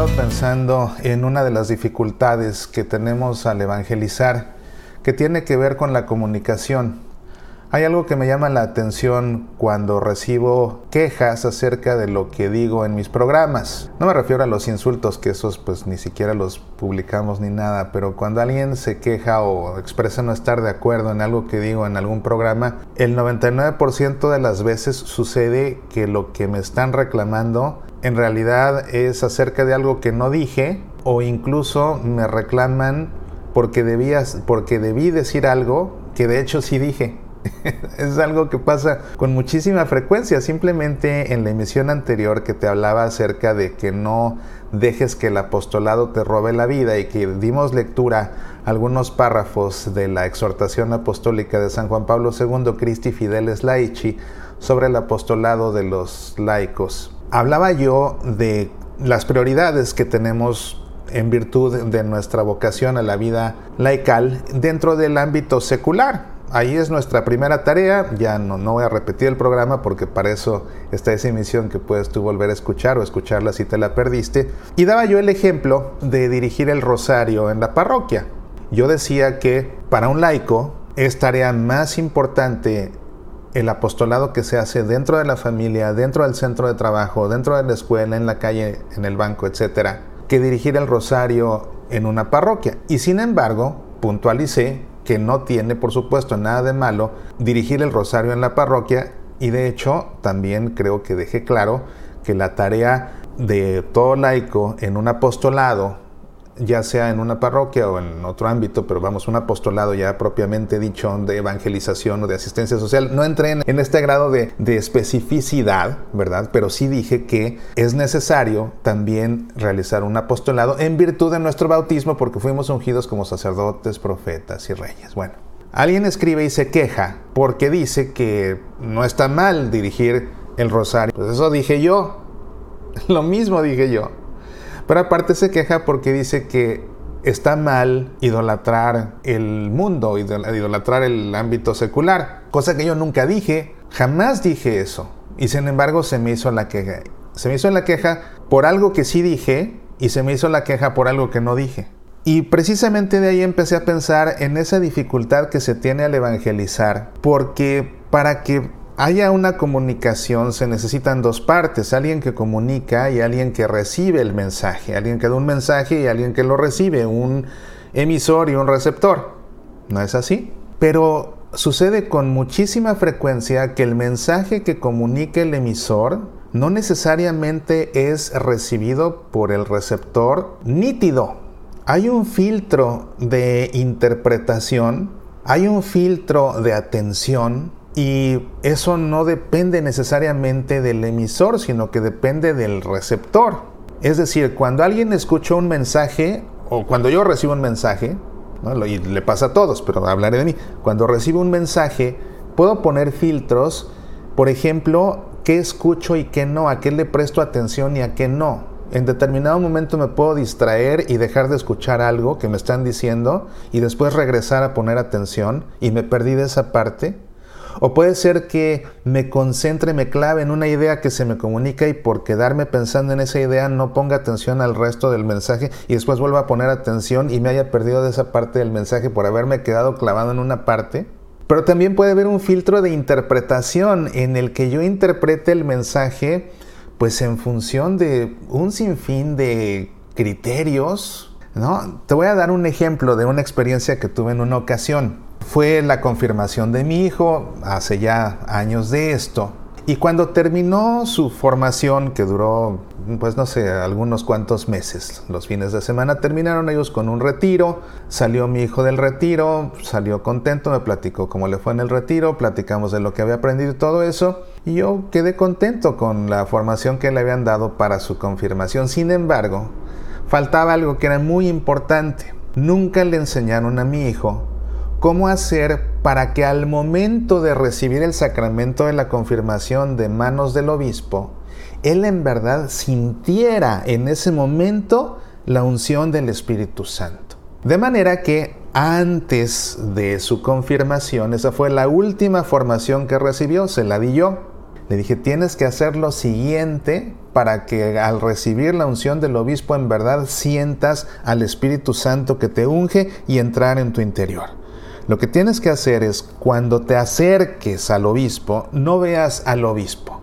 Estado pensando en una de las dificultades que tenemos al evangelizar, que tiene que ver con la comunicación. Hay algo que me llama la atención cuando recibo quejas acerca de lo que digo en mis programas. No me refiero a los insultos, que esos pues ni siquiera los publicamos ni nada, pero cuando alguien se queja o expresa no estar de acuerdo en algo que digo en algún programa, el 99% de las veces sucede que lo que me están reclamando en realidad es acerca de algo que no dije o incluso me reclaman porque, debías, porque debí decir algo que de hecho sí dije. es algo que pasa con muchísima frecuencia. Simplemente en la emisión anterior que te hablaba acerca de que no dejes que el apostolado te robe la vida y que dimos lectura a algunos párrafos de la exhortación apostólica de San Juan Pablo II, Christi Fideles Laici, sobre el apostolado de los laicos. Hablaba yo de las prioridades que tenemos en virtud de nuestra vocación a la vida laical dentro del ámbito secular ahí es nuestra primera tarea. Ya no, no voy a repetir el programa porque para eso está esa emisión que puedes tú volver a escuchar o escucharla si te la perdiste. Y daba yo el ejemplo de dirigir el rosario en la parroquia. Yo decía que para un laico es tarea más importante el apostolado que se hace dentro de la familia, dentro del centro de trabajo, dentro de la escuela, en la calle, en el banco, etcétera, que dirigir el rosario en una parroquia. Y sin embargo, puntualicé que no tiene, por supuesto, nada de malo dirigir el rosario en la parroquia y de hecho también creo que dejé claro que la tarea de todo laico en un apostolado ya sea en una parroquia o en otro ámbito, pero vamos, un apostolado ya propiamente dicho de evangelización o de asistencia social. No entré en, este grado de, de, especificidad, ¿verdad? Pero sí dije que es necesario también realizar un apostolado en virtud de nuestro bautismo porque fuimos ungidos como sacerdotes, profetas y reyes. Bueno. Alguien escribe y se queja porque dice que no está mal dirigir el rosario. Pues eso dije yo. Lo mismo dije yo. Pero aparte se queja porque dice que está mal idolatrar el mundo, idolatrar el ámbito secular, cosa que yo nunca dije, jamás dije eso. Y sin embargo se me hizo la queja. Se me hizo la queja por algo que sí dije y se me hizo la queja por algo que no dije. Y precisamente de ahí empecé a pensar en esa dificultad que se tiene al evangelizar, porque para que haya una comunicación se necesitan dos partes, alguien que comunica y alguien que recibe el mensaje, alguien que da un mensaje y alguien que lo recibe, un emisor y un receptor. ¿No es así? Pero sucede con muchísima frecuencia que el mensaje que comunica el emisor no necesariamente es recibido por el receptor nítido. Hay un filtro de interpretación, hay un filtro de atención y eso no depende necesariamente del emisor, sino que depende del receptor. Es decir, cuando alguien escucha un mensaje, o cuando yo recibo un mensaje, y le pasa a todos, pero hablaré de mí, cuando recibo un mensaje, puedo poner filtros, por ejemplo, qué escucho y qué no, a qué le presto atención y a qué no. En determinado momento me puedo distraer y dejar de escuchar algo que me están diciendo y después regresar a poner atención y me perdí de esa parte o puede ser que me concentre, me clave en una idea que se me comunica y por quedarme pensando en esa idea no ponga atención al resto del mensaje y después vuelva a poner atención y me haya perdido de esa parte del mensaje por haberme quedado clavado en una parte. Pero también puede haber un filtro de interpretación en el que yo interprete el mensaje pues en función de un sinfín de criterios, ¿no? Te voy a dar un ejemplo de una experiencia que tuve en una ocasión. Fue la confirmación de mi hijo hace ya años de esto. Y cuando terminó su formación, que duró, pues no sé, algunos cuantos meses, los fines de semana, terminaron ellos con un retiro, salió mi hijo del retiro, salió contento, me platicó cómo le fue en el retiro, platicamos de lo que había aprendido y todo eso, y yo quedé contento con la formación que le habían dado para su confirmación. Sin embargo, faltaba algo que era muy importante. Nunca le enseñaron a mi hijo cómo hacer para que al momento de recibir el sacramento de la confirmación de manos del obispo, él en verdad sintiera en ese momento la unción del Espíritu Santo. De manera que antes de su confirmación, esa fue la última formación que recibió, se la di yo. Le dije, tienes que hacer lo siguiente para que al recibir la unción del obispo en verdad sientas al Espíritu Santo que te unge y entrar en tu interior. Lo que tienes que hacer es cuando te acerques al obispo, no veas al obispo.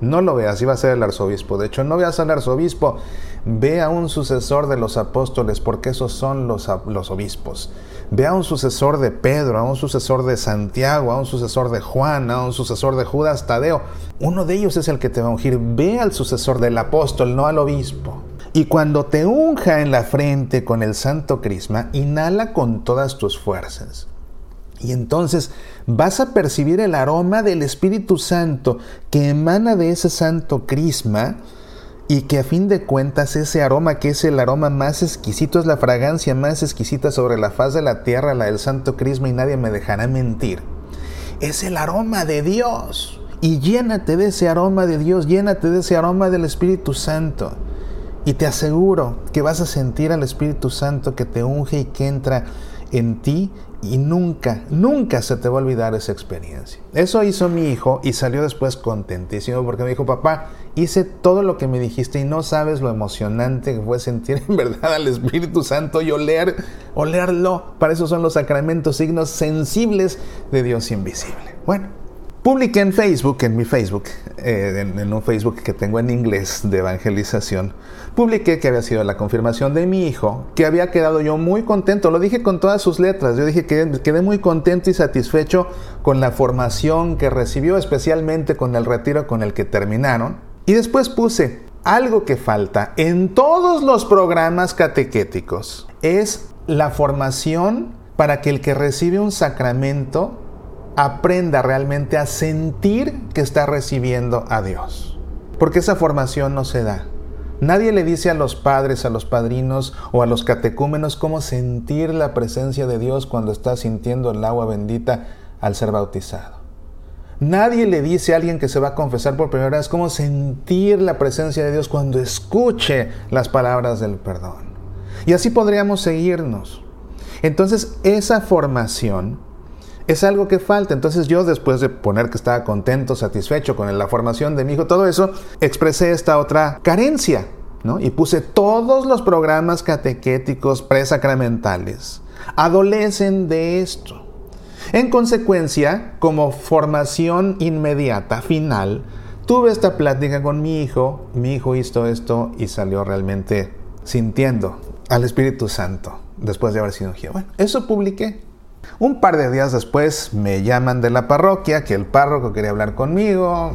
No lo veas, iba a ser el arzobispo. De hecho, no veas al arzobispo, ve a un sucesor de los apóstoles, porque esos son los, los obispos. Ve a un sucesor de Pedro, a un sucesor de Santiago, a un sucesor de Juan, a un sucesor de Judas Tadeo. Uno de ellos es el que te va a ungir. Ve al sucesor del apóstol, no al obispo. Y cuando te unja en la frente con el santo crisma, inhala con todas tus fuerzas. Y entonces vas a percibir el aroma del Espíritu Santo que emana de ese santo crisma y que a fin de cuentas ese aroma que es el aroma más exquisito, es la fragancia más exquisita sobre la faz de la tierra, la del santo crisma y nadie me dejará mentir. Es el aroma de Dios. Y llénate de ese aroma de Dios, llénate de ese aroma del Espíritu Santo. Y te aseguro que vas a sentir al Espíritu Santo que te unge y que entra en ti y nunca, nunca se te va a olvidar esa experiencia. Eso hizo mi hijo y salió después contentísimo porque me dijo, papá, hice todo lo que me dijiste y no sabes lo emocionante que fue sentir en verdad al Espíritu Santo y oler, olerlo. Para eso son los sacramentos, signos sensibles de Dios invisible. Bueno, Publiqué en Facebook, en mi Facebook, eh, en, un Facebook que tengo en inglés de evangelización, publiqué que había sido la confirmación de mi hijo, que había quedado yo muy contento, lo dije con todas sus letras, yo dije que quedé muy contento y satisfecho con la formación que recibió, especialmente con el retiro con el que terminaron. Y después puse, algo que falta en todos los programas catequéticos es la formación para que el que recibe un sacramento aprenda realmente a sentir que está recibiendo a Dios. Porque esa formación no se da. Nadie le dice a los padres, a los padrinos o a los catecúmenos cómo sentir la presencia de Dios cuando está sintiendo el agua bendita al ser bautizado. Nadie le dice a alguien que se va a confesar por primera vez cómo sentir la presencia de Dios cuando escuche las palabras del perdón. Y así podríamos seguirnos. Entonces, esa formación es algo que falta. Entonces yo después de poner que estaba contento, satisfecho con la formación de mi hijo, todo eso, expresé esta otra carencia, ¿no? Y puse todos los programas catequéticos presacramentales adolecen de esto. En consecuencia, como formación inmediata, final, tuve esta plática con mi hijo, mi hijo hizo esto y salió realmente sintiendo al Espíritu Santo después de haber sido. Bueno, eso publiqué. Un par de días después me llaman de la parroquia que el párroco quería hablar conmigo.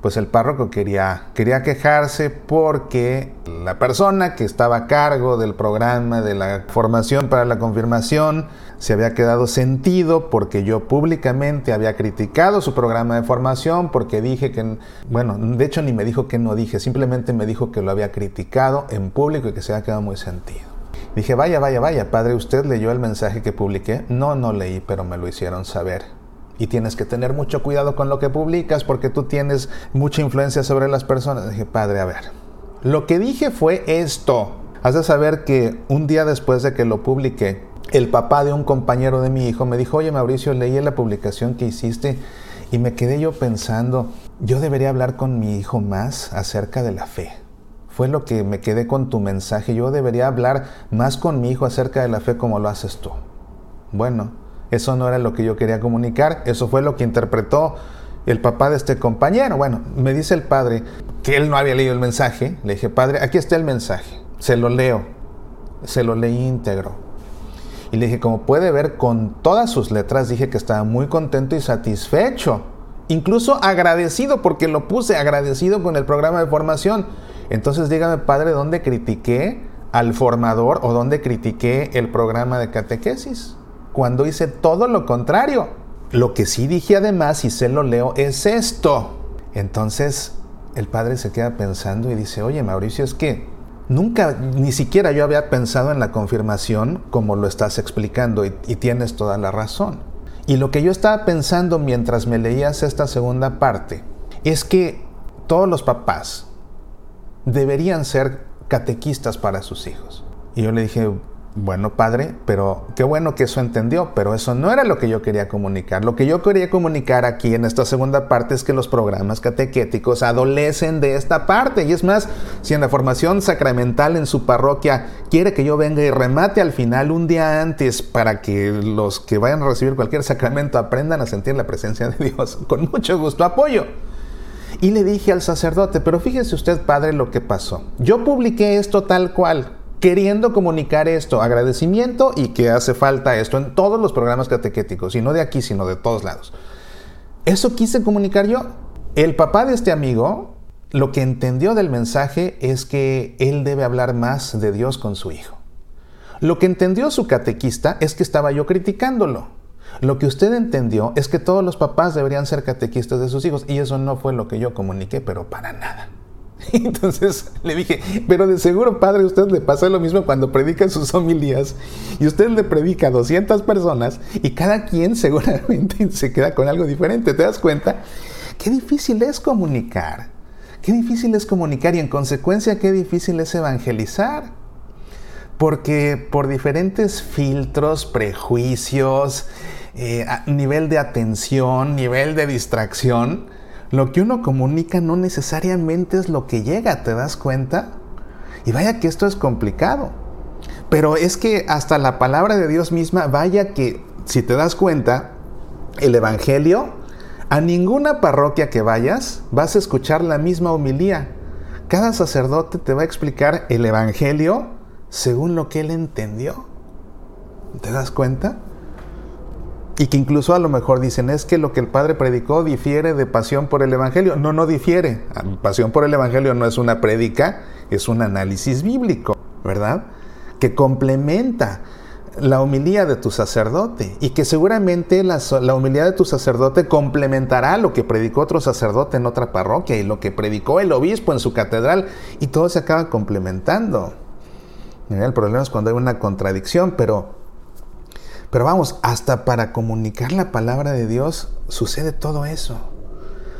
Pues el párroco quería, quería quejarse porque la persona que estaba a cargo del programa de la formación para la confirmación se había quedado sentido porque yo públicamente había criticado su programa de formación, porque dije que, bueno, de hecho ni me dijo que no dije, simplemente me dijo que lo había criticado en público y que se había quedado muy sentido. Dije, vaya, vaya, vaya, padre, ¿usted leyó el mensaje que publiqué? No, no leí, pero me lo hicieron saber. Y tienes que tener mucho cuidado con lo que publicas porque tú tienes mucha influencia sobre las personas. Dije, padre, a ver, lo que dije fue esto. Has de saber que un día después de que lo publiqué, el papá de un compañero de mi hijo me dijo, oye Mauricio, leí la publicación que hiciste y me quedé yo pensando, yo debería hablar con mi hijo más acerca de la fe fue lo que me quedé con tu mensaje. Yo debería hablar más con mi hijo acerca de la fe como lo haces tú. Bueno, eso no era lo que yo quería comunicar, eso fue lo que interpretó el papá de este compañero. Bueno, me dice el padre que él no había leído el mensaje. Le dije, padre, aquí está el mensaje, se lo leo, se lo leí íntegro. Y le dije, como puede ver, con todas sus letras dije que estaba muy contento y satisfecho incluso agradecido porque lo puse agradecido con el programa de formación. Entonces dígame, padre, ¿dónde critiqué al formador o dónde critiqué el programa de catequesis? Cuando hice todo lo contrario. Lo que sí dije además, y se lo leo, es esto. Entonces el padre se queda pensando y dice, oye Mauricio, es que nunca, ni siquiera yo había pensado en la confirmación como lo estás explicando y, y tienes toda la razón. Y lo que yo estaba pensando mientras me leías esta segunda parte es que todos los papás deberían ser catequistas para sus hijos. Y yo le dije, bueno, padre, pero qué bueno que eso entendió, pero eso no era lo que yo quería comunicar. Lo que yo quería comunicar aquí en esta segunda parte es que los programas catequéticos adolecen de esta parte. Y es más, si en la formación sacramental en su parroquia quiere que yo venga y remate al final un día antes para que los que vayan a recibir cualquier sacramento aprendan a sentir la presencia de Dios, con mucho gusto apoyo. Y le dije al sacerdote, pero fíjese usted, padre, lo que pasó. Yo publiqué esto tal cual, queriendo comunicar esto, agradecimiento y que hace falta esto en todos los programas catequéticos, y no de aquí, sino de todos lados. Eso quise comunicar yo. El papá de este amigo lo que entendió del mensaje es que él debe hablar más de Dios con su hijo. Lo que entendió su catequista es que estaba yo criticándolo. Lo que usted entendió es que todos los papás deberían ser catequistas de sus hijos y eso no fue lo que yo comuniqué, pero para nada. Entonces le dije, pero de seguro, padre, usted le pasa lo mismo cuando predica sus homilías y usted le predica a 200 personas y cada quien seguramente se queda con algo diferente. ¿Te das cuenta? Qué difícil es comunicar. Qué difícil es comunicar y en consecuencia qué difícil es evangelizar. Porque por diferentes filtros, prejuicios, eh, nivel de atención, nivel de distracción, lo que uno comunica no necesariamente es lo que llega, ¿te das cuenta? Y vaya que esto es complicado. Pero es que hasta la palabra de Dios misma, vaya que, si te das cuenta, el Evangelio, a ninguna parroquia que vayas vas a escuchar la misma homilía. Cada sacerdote te va a explicar el Evangelio según lo que él entendió. ¿Te das cuenta? Y que incluso a lo mejor dicen es que lo que el Padre predicó difiere de pasión por el Evangelio. No, no difiere. Pasión por el Evangelio no es una prédica, es un análisis bíblico, ¿verdad? Que complementa la humildad de tu sacerdote y que seguramente la, la humildad de tu sacerdote complementará lo que predicó otro sacerdote en otra parroquia y lo que predicó el obispo en su catedral y todo se acaba complementando. El problema es cuando hay una contradicción, pero pero vamos, hasta para comunicar la palabra de Dios sucede todo eso.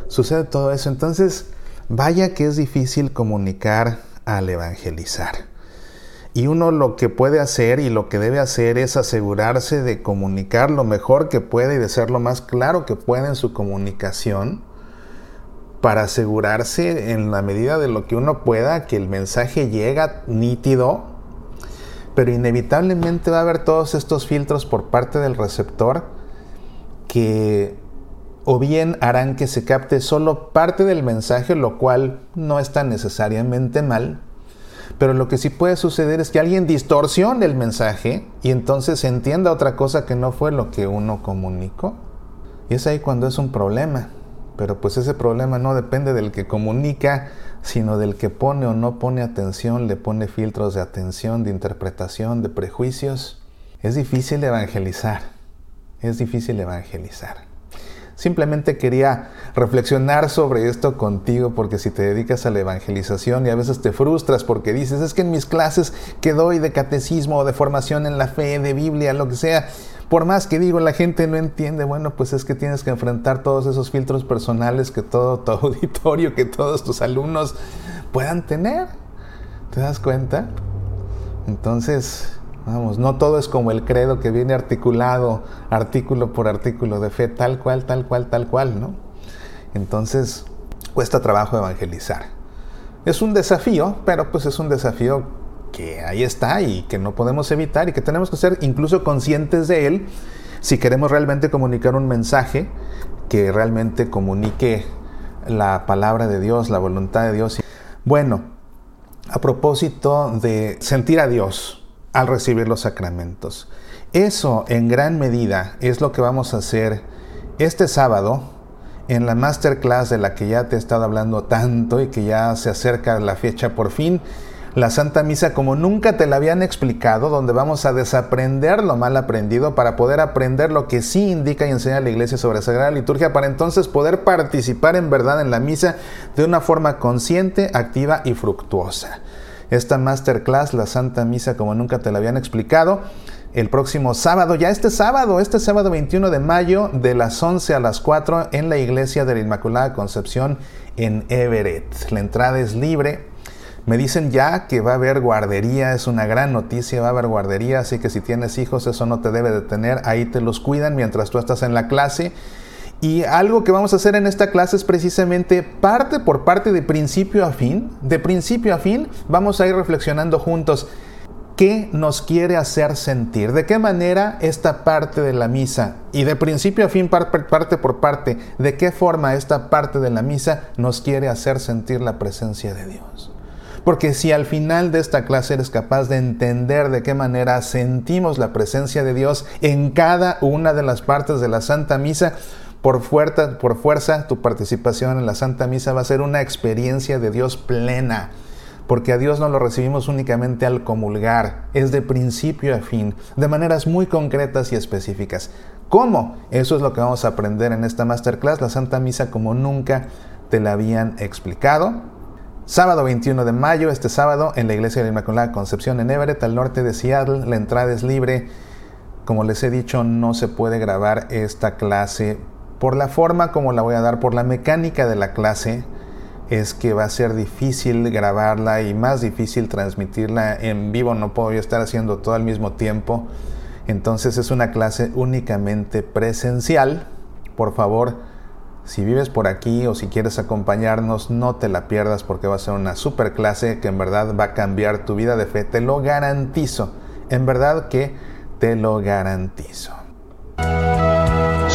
Sucede todo eso. Entonces, vaya que es difícil comunicar al evangelizar. Y uno lo que puede hacer y lo que debe hacer es asegurarse de comunicar lo mejor que puede y de ser lo más claro que puede en su comunicación para asegurarse en la medida de lo que uno pueda que el mensaje llega nítido pero inevitablemente va a haber todos estos filtros por parte del receptor que o bien harán que se capte solo parte del mensaje, lo cual no está necesariamente mal, pero lo que sí puede suceder es que alguien distorsione el mensaje y entonces entienda otra cosa que no fue lo que uno comunicó. Y es ahí cuando es un problema. Pero pues ese problema no depende del que comunica, sino del que pone o no pone atención, le pone filtros de atención, de interpretación, de prejuicios. Es difícil evangelizar, es difícil evangelizar. Simplemente quería reflexionar sobre esto contigo porque si te dedicas a la evangelización y a veces te frustras porque dices, es que en mis clases que doy de catecismo o de formación en la fe, de Biblia, lo que sea, por más que digo, la gente no entiende, bueno, pues es que tienes que enfrentar todos esos filtros personales que todo tu auditorio, que todos tus alumnos puedan tener. ¿Te das cuenta? Entonces, vamos, no todo es como el credo que viene articulado, artículo por artículo de fe, tal cual, tal cual, tal cual, ¿no? Entonces, cuesta trabajo evangelizar. Es un desafío, pero pues es un desafío que ahí está y que no podemos evitar y que tenemos que ser incluso conscientes de él si queremos realmente comunicar un mensaje que realmente comunique la palabra de Dios, la voluntad de Dios. Bueno, a propósito de sentir a Dios al recibir los sacramentos. Eso en gran medida es lo que vamos a hacer este sábado en la masterclass de la que ya te he estado hablando tanto y que ya se acerca la fecha por fin, la Santa Misa como nunca te la habían explicado, donde vamos a desaprender lo mal aprendido para poder aprender lo que sí indica y enseña la Iglesia sobre Sagrada Liturgia, para entonces poder participar en verdad en la misa de una forma consciente, activa y fructuosa. Esta masterclass, la Santa Misa como nunca te la habían explicado, el próximo sábado, ya este sábado, este sábado 21 de mayo, de las 11 a las 4 en la iglesia de la Inmaculada Concepción en Everett. La entrada es libre. Me dicen ya que va a haber guardería, es una gran noticia, va a haber guardería, así que si tienes hijos eso no te debe detener, ahí te los cuidan mientras tú estás en la clase. Y algo que vamos a hacer en esta clase es precisamente parte por parte de principio a fin, de principio a fin, vamos a ir reflexionando juntos qué nos quiere hacer sentir, de qué manera esta parte de la misa, y de principio a fin, parte por parte, de qué forma esta parte de la misa nos quiere hacer sentir la presencia de Dios. Porque si al final de esta clase eres capaz de entender de qué manera sentimos la presencia de Dios en cada una de las partes de la Santa Misa, por fuerza, por fuerza tu participación en la Santa Misa va a ser una experiencia de Dios plena porque a Dios no lo recibimos únicamente al comulgar, es de principio a fin, de maneras muy concretas y específicas. ¿Cómo? Eso es lo que vamos a aprender en esta masterclass, la Santa Misa como nunca te la habían explicado. Sábado 21 de mayo, este sábado, en la Iglesia de la Inmaculada Concepción en Everett, al norte de Seattle, la entrada es libre. Como les he dicho, no se puede grabar esta clase por la forma como la voy a dar, por la mecánica de la clase es que va a ser difícil grabarla y más difícil transmitirla en vivo. No puedo estar haciendo todo al mismo tiempo. Entonces es una clase únicamente presencial. Por favor, si vives por aquí o si quieres acompañarnos, no te la pierdas porque va a ser una super clase que en verdad va a cambiar tu vida de fe. Te lo garantizo. En verdad que te lo garantizo.